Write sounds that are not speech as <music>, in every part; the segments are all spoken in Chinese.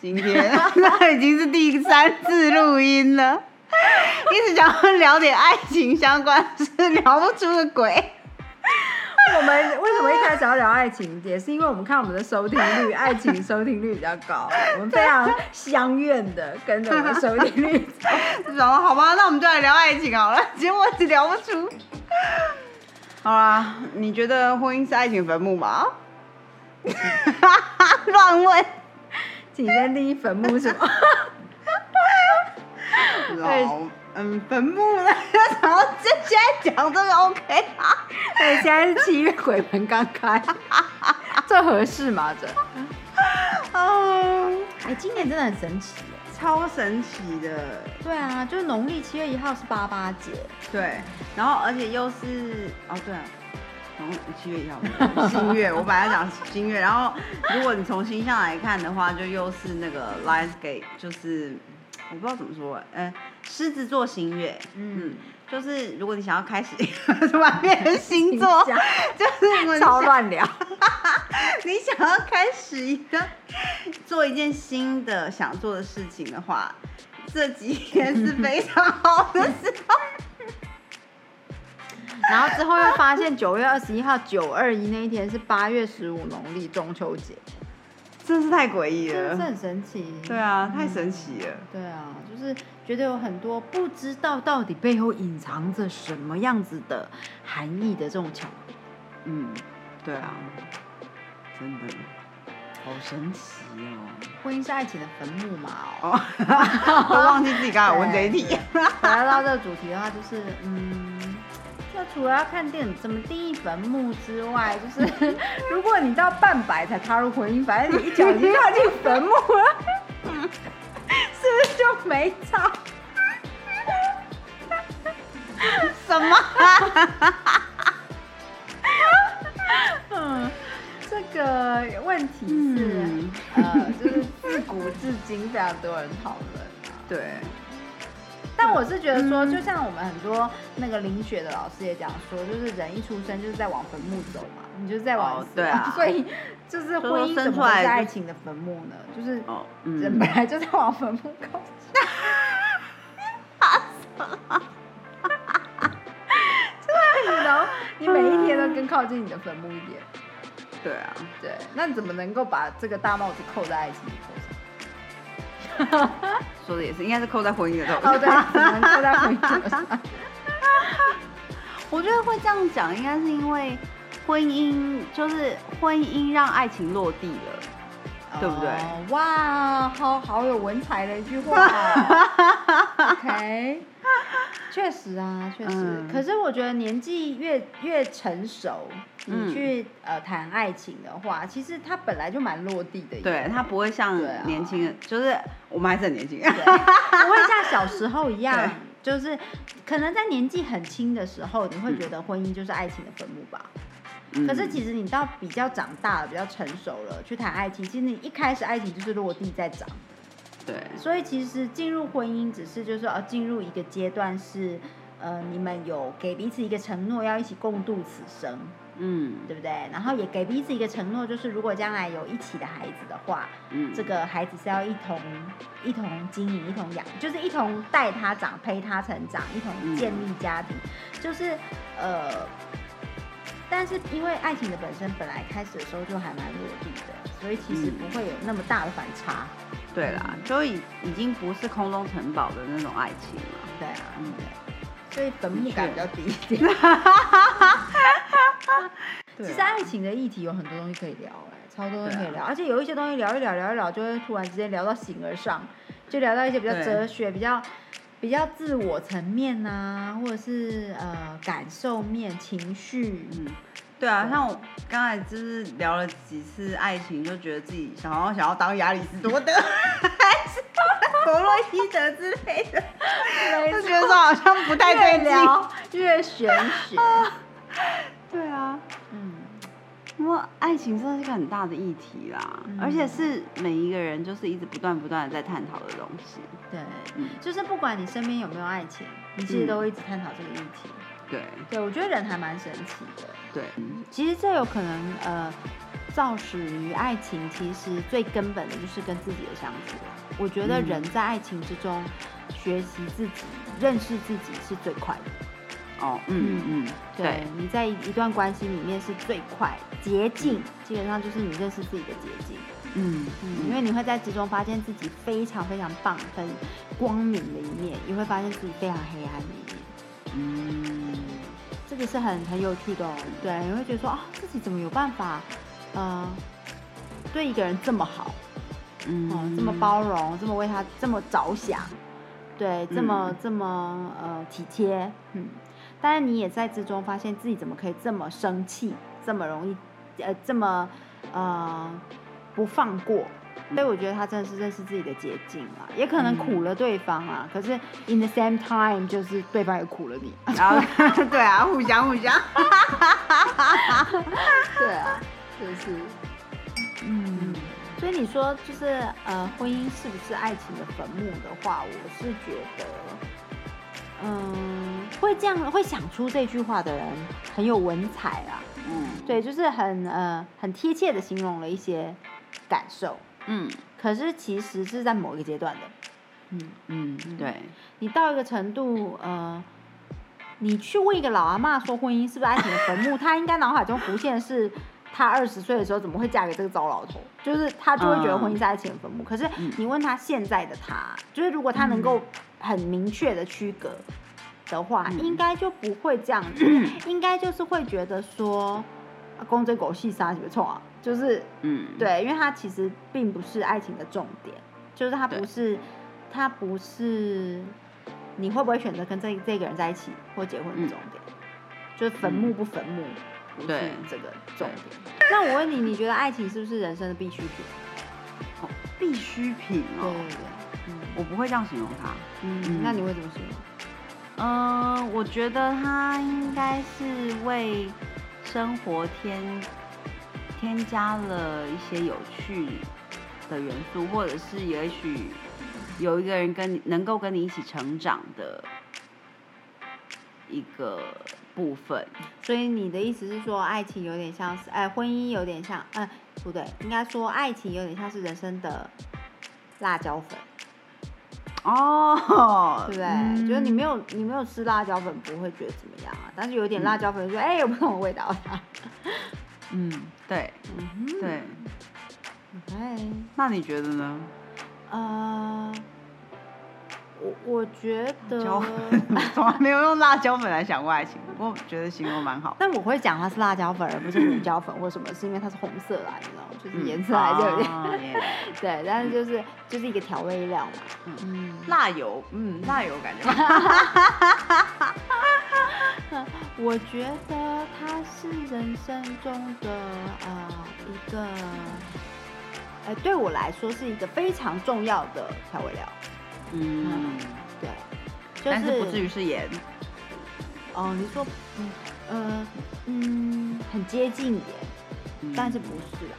今天 <laughs> 那已经是第三次录音了。<laughs> 一直想要聊点爱情相关，是聊不出个鬼。我们为什么一开始要聊爱情？也是因为我们看我们的收听率，爱情收听率比较高，我们非常相愿的跟着我们的收听率。<laughs> 然后好吧，那我们就来聊爱情好了。结果一直聊不出。好啦，你觉得婚姻是爱情坟墓吗？乱问。请先第一坟墓是么？<laughs> 老嗯，坟墓呢？<laughs> 然后这现在讲这个 OK 啊？对，现在是七月鬼门刚开，<laughs> 这合适吗？这？哦，哎，今年真的很神奇，超神奇的。对啊，就是农历七月一号是八八节，对，然后而且又是哦，对啊，从七月一号新月，我本来讲新月，然后如果你从星象来看的话，就又是那个 Light Gate，就是。我不知道怎么说，呃，狮子座新月，嗯，就是如果你想要开始完变星座，<laughs> 就是超乱聊，<laughs> 你想要开始一个做一件新的想做的事情的话，这几天是非常好的时候。然后之后又发现九月二十一号九二一那一天是八月十五农历中秋节。真是太诡异了，真是很神奇。对啊，太神奇了。对啊，就是觉得有很多不知道到底背后隐藏着什么样子的含义的这种巧合。嗯，对啊，真的好神奇哦。<laughs> 婚姻是爱情的坟墓嘛？<laughs> 哦，都忘记自己刚才问这一题。<laughs> 聊到这个主题的话，就是嗯。那除了要看电影怎么定义坟墓之外，就是 <laughs> 如果你到半百才踏入婚姻，反正你一脚已经踏进坟墓了，<laughs> 是不是就没差？<laughs> 什么？嗯，这个问题是呃，就是自古至今非常多人讨论对。但我是觉得说，就像我们很多那个林雪的老师也讲说，就是人一出生就是在往坟墓走嘛，你就是在往对啊，<laughs> 所以就是婚姻怎么是爱情的坟墓呢？就是人本来就在往坟墓靠近，哈哈哈然后你每一天都更靠近你的坟墓一点，对啊，对，那你怎么能够把这个大帽子扣在爱情里头？上？<laughs> 说的也是，应该是扣在婚姻的头上。哦，对，扣在婚姻头上。<laughs> 我觉得会这样讲，应该是因为婚姻就是婚姻让爱情落地了，对不对？哇，好好有文采的一句话。<laughs> OK。<laughs> 确实啊，确实。可是我觉得年纪越越成熟，你去呃谈爱情的话，其实它本来就蛮落地的。对，它不会像年轻人，就是我们还是很年轻，不会像小时候一样，<laughs> 就是可能在年纪很轻的时候，你会觉得婚姻就是爱情的坟墓吧。可是其实你到比较长大了，比较成熟了，去谈爱情，其实你一开始爱情就是落地在长。对，所以其实进入婚姻只是就是说，进入一个阶段是，呃，你们有给彼此一个承诺，要一起共度此生，嗯，对不对？然后也给彼此一个承诺，就是如果将来有一起的孩子的话，嗯，这个孩子是要一同一同经营、一同养，就是一同带他长、陪他成长、一同建立家庭，就是呃，但是因为爱情的本身本来开始的时候就还蛮落地的，所以其实不会有那么大的反差。对啦，就已已经不是空中城堡的那种爱情了。对啊，嗯，所以坟墓感比较低一点。<laughs> 其实爱情的议题有很多东西可以聊，哎，超多东西可以聊，而且有一些东西聊一聊聊一聊，就会突然之间聊到形而上，就聊到一些比较哲学、比较比较自我层面呐，或者是呃感受面、情绪，嗯。对啊，像我刚才就是聊了几次爱情，就觉得自己想要想要当亚里士多德，还是弗洛伊德之类的，就觉得说好像不太对劲，越玄学。<laughs> 对啊，嗯，因为爱情真的是个很大的议题啦，而且是每一个人就是一直不断不断的在探讨的东西。对，嗯，就是不管你身边有没有爱情，你其实都一直探讨这个议题。对，对我觉得人还蛮神奇的。对，其实这有可能，呃，造始于爱情，其实最根本的就是跟自己的相处。我觉得人在爱情之中学习自己、认识自己是最快的。哦，嗯嗯，对，你在一段关系里面是最快捷径，基本上就是你认识自己的捷径。嗯嗯，因为你会在之中发现自己非常非常棒、很光明的一面，也会发现自己非常黑暗的一面。嗯，这个是很很有趣的哦。对，你会觉得说啊，自己怎么有办法，呃，对一个人这么好，嗯，这么包容，这么为他这么着想，对，这么这么呃体贴，嗯。但是你也在之中发现自己怎么可以这么生气，这么容易，呃，这么呃不放过。所以我觉得他真的是认识自己的捷径啊，也可能苦了对方啊。可是 in the same time，就是对方也苦了你，然 <laughs> 后对啊，互相互相，<laughs> 对啊，就是，嗯。所以你说就是呃，婚姻是不是爱情的坟墓的话，我是觉得，嗯，会这样会想出这句话的人很有文采啊。嗯，对，就是很呃很贴切的形容了一些感受。嗯，可是其实是在某一个阶段的，嗯。嗯，对，你到一个程度，呃，你去问一个老阿妈说婚姻是不是爱情的坟墓，她应该脑海中浮现是，她二十岁的时候怎么会嫁给这个糟老头，就是她就会觉得婚姻是爱情的坟墓。可是你问她现在的她，就是如果她能够很明确的区隔的话，应该就不会这样子，应该就是会觉得说，公这狗戏杀什么错啊？就是，嗯，对，因为它其实并不是爱情的重点，就是它不是，它不是你会不会选择跟这这个人在一起或结婚的重点，就是坟墓不坟墓，不是这个重点。那我问你，你觉得爱情是不是人生的必需品？哦，必需品哦，对对对，嗯，我不会这样形容它，嗯，那你会怎么形容？嗯，我觉得它应该是为生活添。添加了一些有趣的元素，或者是也许有一个人跟你能够跟你一起成长的一个部分。所以你的意思是说，爱情有点像是，哎，婚姻有点像，嗯，不对，应该说爱情有点像是人生的辣椒粉。哦，对不对？就是你没有你没有吃辣椒粉，不会觉得怎么样啊？但是有点辣椒粉，说，哎，有不同的味道。<laughs> 嗯，对，对，OK，那你觉得呢？呃，我我觉得 <laughs> 从来没有用辣椒粉来想过爱情，不过觉得形容蛮好。但我会讲它是辣椒粉，而不是胡椒粉或什么，是因为它是红色来，你知道？就是颜色还是有点，对，但是就是就是一个调味料嘛，嗯，辣油，嗯，辣油感觉。<laughs> 我觉得它是人生中的呃一个，呃对我来说是一个非常重要的调味料。嗯，对，但是不至于是盐。哦，你说，嗯呃嗯，很接近盐，但是不是啊？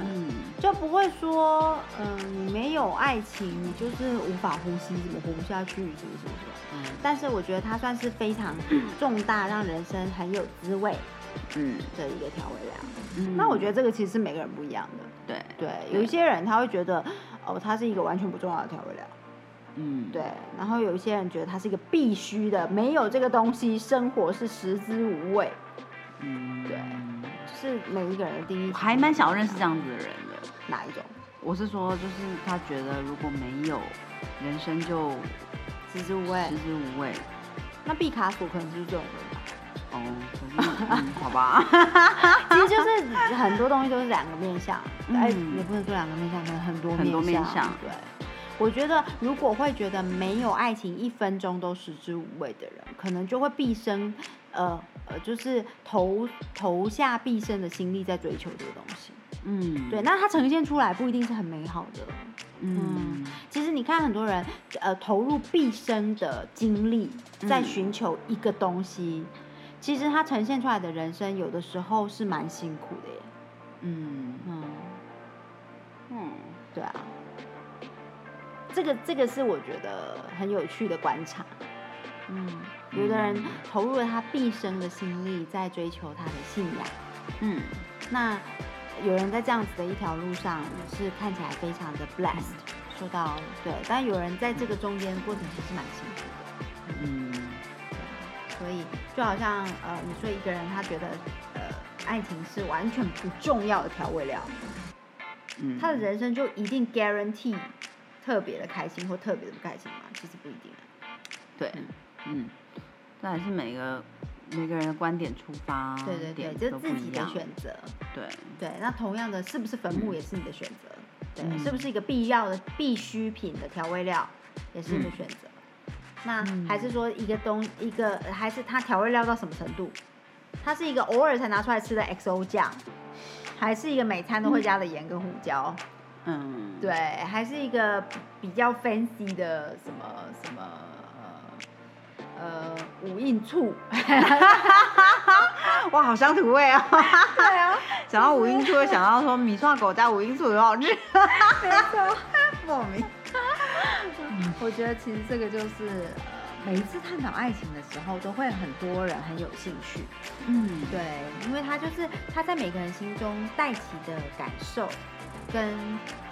嗯，就不会说，嗯，你没有爱情，你就是无法呼吸，怎么活不下去，什么什么什么？嗯。但是我觉得它算是非常 <clears throat> 重大，让人生很有滋味，嗯的一个调味料。嗯。那我觉得这个其实是每个人不一样的。对对，有一些人他会觉得，哦，它是一个完全不重要的调味料。嗯。对。然后有一些人觉得它是一个必须的，没有这个东西，生活是食之无味。嗯。对。是每一个人的第一。我，还蛮想要认识这样子的人的。哪一种？我是说，就是他觉得如果没有，人生就食之无味。食之无味。那毕卡索可能是这种人吧？哦，好吧。<laughs> 其实就是很多东西都是两个面相，哎，也不能说两个面相，可能很多很多面相。对，我觉得如果会觉得没有爱情一分钟都食之无味的人，可能就会毕生。呃呃，就是投投下毕生的心力在追求这个东西，嗯，对，那它呈现出来不一定是很美好的，嗯，其实你看很多人，呃，投入毕生的精力在寻求一个东西，其实他呈现出来的人生，有的时候是蛮辛苦的耶。嗯嗯嗯，对啊，这个这个是我觉得很有趣的观察。嗯，有的人投入了他毕生的心力在追求他的信仰。嗯，那。有人在这样子的一条路上是看起来非常的 blessed，说到对，但有人在这个中间过程其实蛮辛苦的，嗯，所以就好像呃，你说一个人他觉得呃，爱情是完全不重要的调味料，嗯，他的人生就一定 guarantee 特别的开心或特别的不开心吗？其实不一定，对，嗯，这还是每个。每个人的观点出发，对对对，就自己的选择。对对，那同样的，是不是坟墓也是你的选择？对，是不是一个必要的必需品的调味料，也是你的选择？那还是说一个东一个，还是它调味料到什么程度？它是一个偶尔才拿出来吃的 XO 酱，还是一个每餐都会加的盐跟胡椒？嗯，对，还是一个比较 fancy 的什么什么？呃，五印醋，<laughs> 哇，好乡土味啊！对啊，想到五印醋，想到说米蒜狗加五印醋很好吃，没错，莫名。<laughs> 我觉得其实这个就是，呃，每一次探讨爱情的时候，都会很多人很有兴趣。嗯，对，因为他就是他在每个人心中带起的感受。跟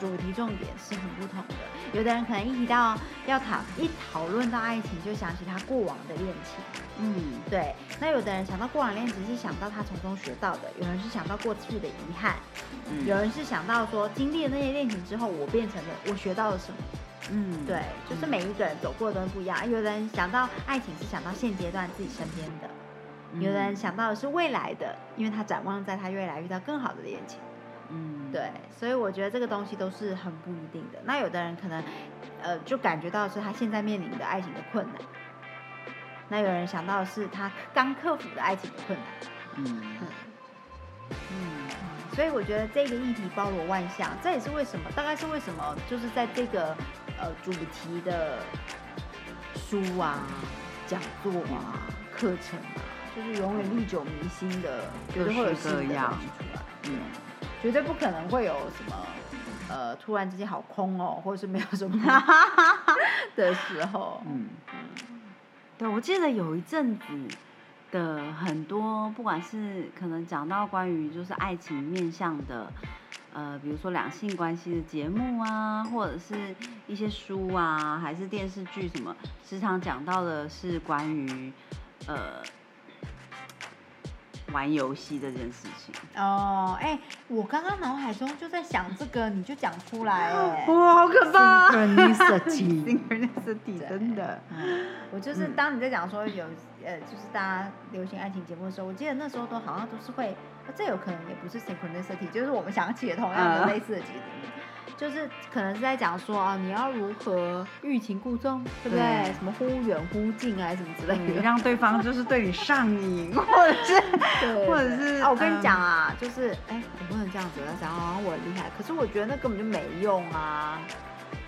主题重点是很不同的。有的人可能一提到要讨一讨论到爱情，就想起他过往的恋情。嗯，对。那有的人想到过往恋情是想到他从中学到的，有人是想到过去的遗憾，有人是想到说经历了那些恋情之后，我变成了我学到了什么。嗯，对，就是每一个人走过的都不一样。有的人想到爱情是想到现阶段自己身边的，有的人想到的是未来的，因为他展望在他未来遇到更好的恋情。嗯，对，所以我觉得这个东西都是很不一定的。那有的人可能，呃，就感觉到是他现在面临的爱情的困难；那有人想到的是他刚克服的爱情的困难。嗯嗯，所以我觉得这个议题包罗万象，这也是为什么，大概是为什么，就是在这个呃主题的书啊、讲座啊、课程啊，就是永远历久弥新的，就是会有新的东西出来。嗯。绝对不可能会有什么，呃，突然之间好空哦，<laughs> 或者是没有什么 <laughs> 的时候。嗯嗯，对，我记得有一阵子的很多，不管是可能讲到关于就是爱情面向的，呃，比如说两性关系的节目啊，或者是一些书啊，还是电视剧什么，时常讲到的是关于，呃。玩游戏这件事情。哦，哎，我刚刚脑海中就在想这个，你就讲出来，哎，哇，好可怕，synchronicity，synchronicity，<laughs> 真的，我就是当你在讲说有，呃，就是大家流行爱情节目的时候，我记得那时候都好像都是会，这有可能也不是 synchronicity，就是我们想起了同样的类似的节目。就是可能是在讲说啊，你要如何欲擒故纵，对不对？什么忽远忽近啊，什么之类的，让对方就是对你上瘾，<laughs> 或者是，或者是啊，我跟你讲啊，就是哎，我不能这样子讲，好像我很厉害，可是我觉得那根本就没用啊。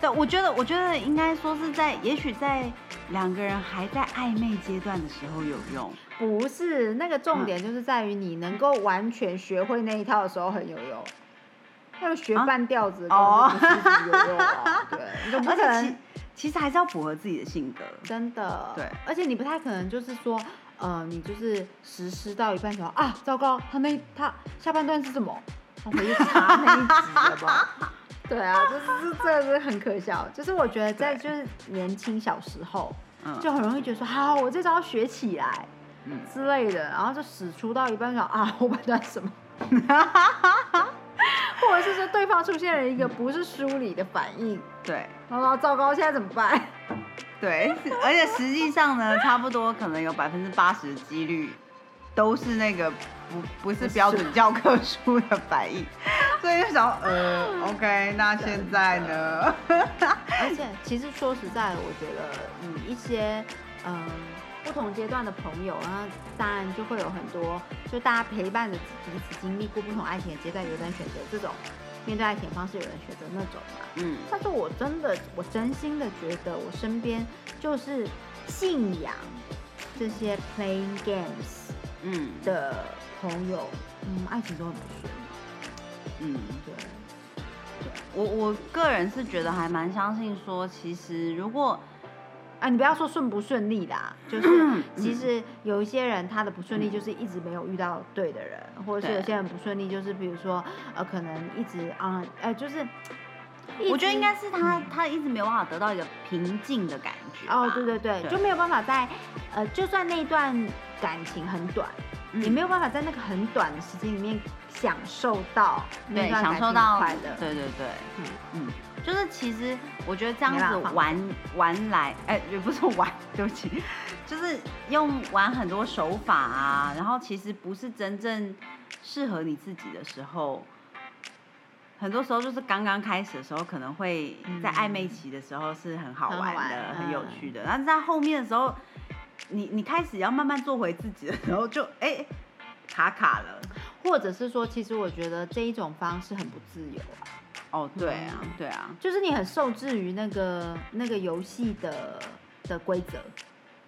对，我觉得，我觉得应该说是在，也许在两个人还在暧昧阶段的时候有用。不是，那个重点就是在于你能够完全学会那一套的时候很有用。要学半吊子哦，<laughs> 对，而且其其实还是要符合自己的性格，真的。对，而且你不太可能就是说，呃，你就是实施到一半时候啊，糟糕，他那他下半段是什么？他回去查那一集了吧？<laughs> 对啊，就是这个是很可笑。就是我觉得在就是年轻小时候，就很容易觉得说，好，我这招学起来，嗯之类的，然后就使出到一半说啊，后半段什么？<laughs> <laughs> 或者是说对方出现了一个不是梳理的反应，对，然后糟糕，现在怎么办？对，而且实际上呢，差不多可能有百分之八十的几率都是那个不不是标准教科书的反应，所以就想呃，<laughs> OK，那现在呢？而且其实说实在的，我觉得以一些嗯。不同阶段的朋友，然后当然就会有很多，就大家陪伴着彼此经历过不同爱情的阶段，有人选择这种面对爱情的方式，有人选择那种嘛。嗯。但是我真的，我真心的觉得，我身边就是信仰这些 playing games，嗯的朋友，嗯，爱情都很不顺。嗯，对。我我个人是觉得还蛮相信说，其实如果。啊，你不要说顺不顺利啦，就是其实有一些人他的不顺利就是一直没有遇到对的人，或者是有些人不顺利就是比如说呃可能一直啊呃就是，我觉得应该是他他一直没有办法得到一个平静的感觉。哦，对对对，就没有办法在呃就算那段感情很短，也没有办法在那个很短的时间里面享受到那段感情快乐。对对对，嗯嗯。就是其实我觉得这样子玩玩来，哎，也不是玩，<laughs> 对不起，就是用玩很多手法啊，然后其实不是真正适合你自己的时候，很多时候就是刚刚开始的时候，可能会在暧昧期的时候是很好玩的、很有趣的，但是在后面的时候，你你开始要慢慢做回自己的时候，就哎卡卡了，或者是说，其实我觉得这一种方式很不自由啊。哦，对啊，对啊，就是你很受制于那个那个游戏的的规则，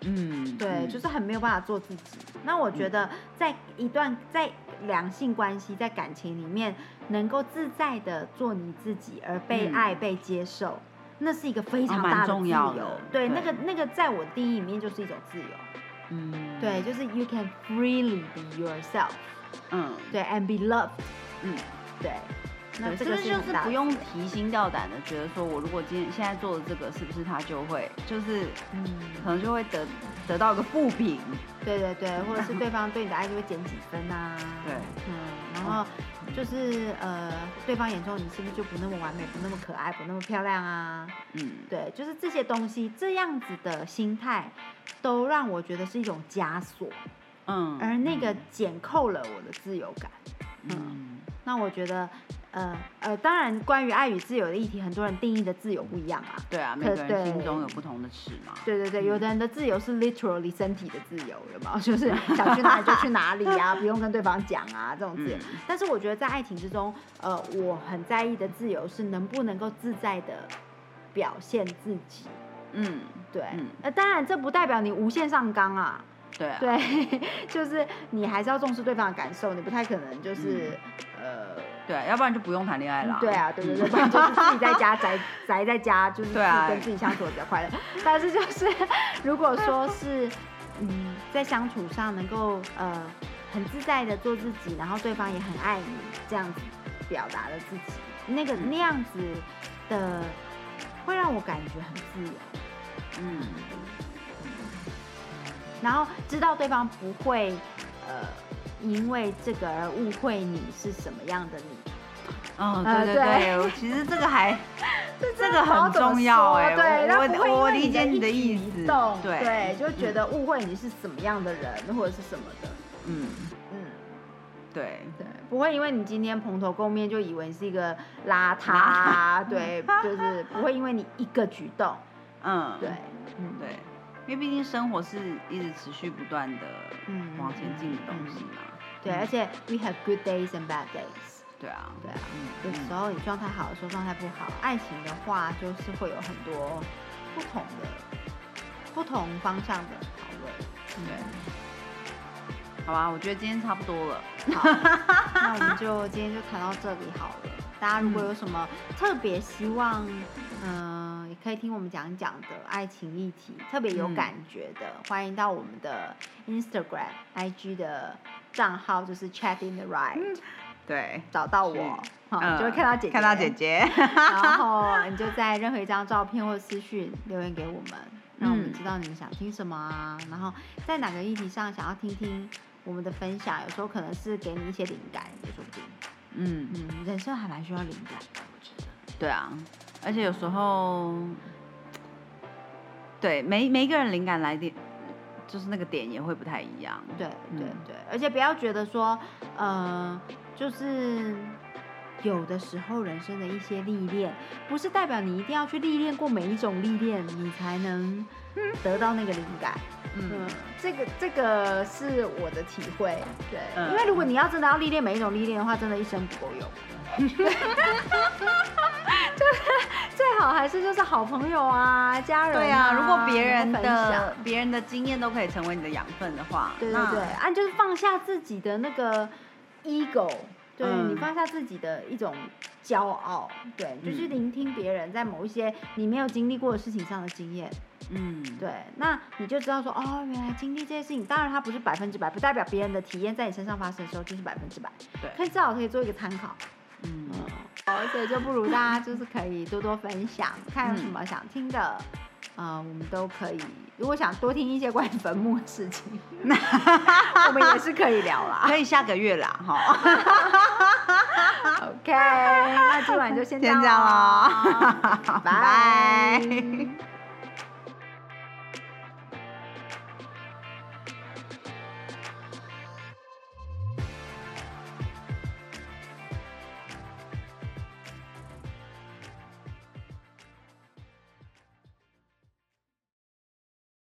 嗯，对，就是很没有办法做自己。那我觉得在一段在两性关系在感情里面，能够自在的做你自己而被爱被接受，那是一个非常大的自由。对，那个那个在我定义里面就是一种自由。嗯，对，就是 you can freely be yourself。嗯，对，and be loved。嗯，对。那这个就是不用提心吊胆的，觉得说我如果今天现在做的这个，是不是他就会就是，嗯，可能就会得得到一个负评，对对对，或者是对方对你的爱就会减几分啊，<laughs> 对，嗯，然后就是呃，对方眼中你是不是就不那么完美，不那么可爱，不那么漂亮啊？嗯，对，就是这些东西，这样子的心态，都让我觉得是一种枷锁，嗯，而那个减扣了我的自由感，嗯，那我觉得。呃呃，当然，关于爱与自由的议题，很多人定义的自由不一样啊。对啊，每个人心中有不同的尺嘛。对对对，有的人的自由是 literally 身体的自由，有吗？<laughs> 就是想去哪里就去哪里啊，不用跟对方讲啊，这种自由。但是我觉得在爱情之中，呃，我很在意的自由是能不能够自在的表现自己。嗯，对。呃，当然这不代表你无限上纲啊。对啊。对，<laughs> 就是你还是要重视对方的感受，你不太可能就是呃。对，要不然就不用谈恋爱了。对啊，对对对，<laughs> 不然就是自己在家宅宅在家，就是跟自己相处比较快乐。但是就是，如果说是嗯，在相处上能够呃很自在的做自己，然后对方也很爱你，这样子表达了自己，那个那样子的会让我感觉很自由。嗯，然后知道对方不会呃。因为这个而误会你是什么样的你？嗯，对对对，其实这个还 <laughs> 这个很重要哎，对我我理解你的意思，对对，就觉得误会你是什么样的人或者是什么的，嗯。嗯，对。对，不会因为你今天蓬头垢面就以为是一个邋遢，对，就是不会因为你一个举动，嗯，对，嗯。对，因为毕竟生活是一直持续不断的往前进的东西嘛。对，而且 we have good days and bad days。对啊，对啊，有时候你状态好的时候状态不好。爱情的话，就是会有很多不同的、不同方向的讨论。对，好吧，我觉得今天差不多了。好，那我们就 <laughs> 今天就谈到这里好了。大家如果有什么特别希望，嗯，也可以听我们讲讲的爱情议题，特别有感觉的，欢迎到我们的 Instagram、IG 的。账号就是 Chat in the Right，对，找到我，就会看到姐姐，看到姐姐，然后 <laughs> 你就在任何一张照片或私讯留言给我们，让我们知道你们想听什么啊，然后在哪个议题上想要听听我们的分享，有时候可能是给你一些灵感，也说不定。嗯嗯，人生还蛮需要灵感的，我觉得。对啊，而且有时候，对每每一个人灵感来电。就是那个点也会不太一样，对对对，而且不要觉得说，呃，就是有的时候人生的一些历练，不是代表你一定要去历练过每一种历练，你才能得到那个灵感。嗯，这个这个是我的体会，对，因为如果你要真的要历练每一种历练的话，真的一生不够用。就是最好还是就是好朋友啊，家人。对啊，如果别人分的享。别人的经验都可以成为你的养分的话，对对那对，啊，就是放下自己的那个 ego，对、嗯。你放下自己的一种骄傲，对，就去嗯。聆听别人在某一些你没有经历过的事情上的经验，嗯，对，那你就知道说，哦，原来经历这些事情，当然它不是百分之百，不代表别人的体验在你身上发生的时候就是百分之百，对可以至少可以做一个参考。嗯，哦，所以就不如大家就是可以多多分享，看有什么想听的，呃，我们都可以。如果想多听一些关于坟墓的事情，<laughs> 那我们也是可以聊啦。可以下个月啦，哈，<laughs> <laughs> OK，那今晚就先先这样咯咯拜拜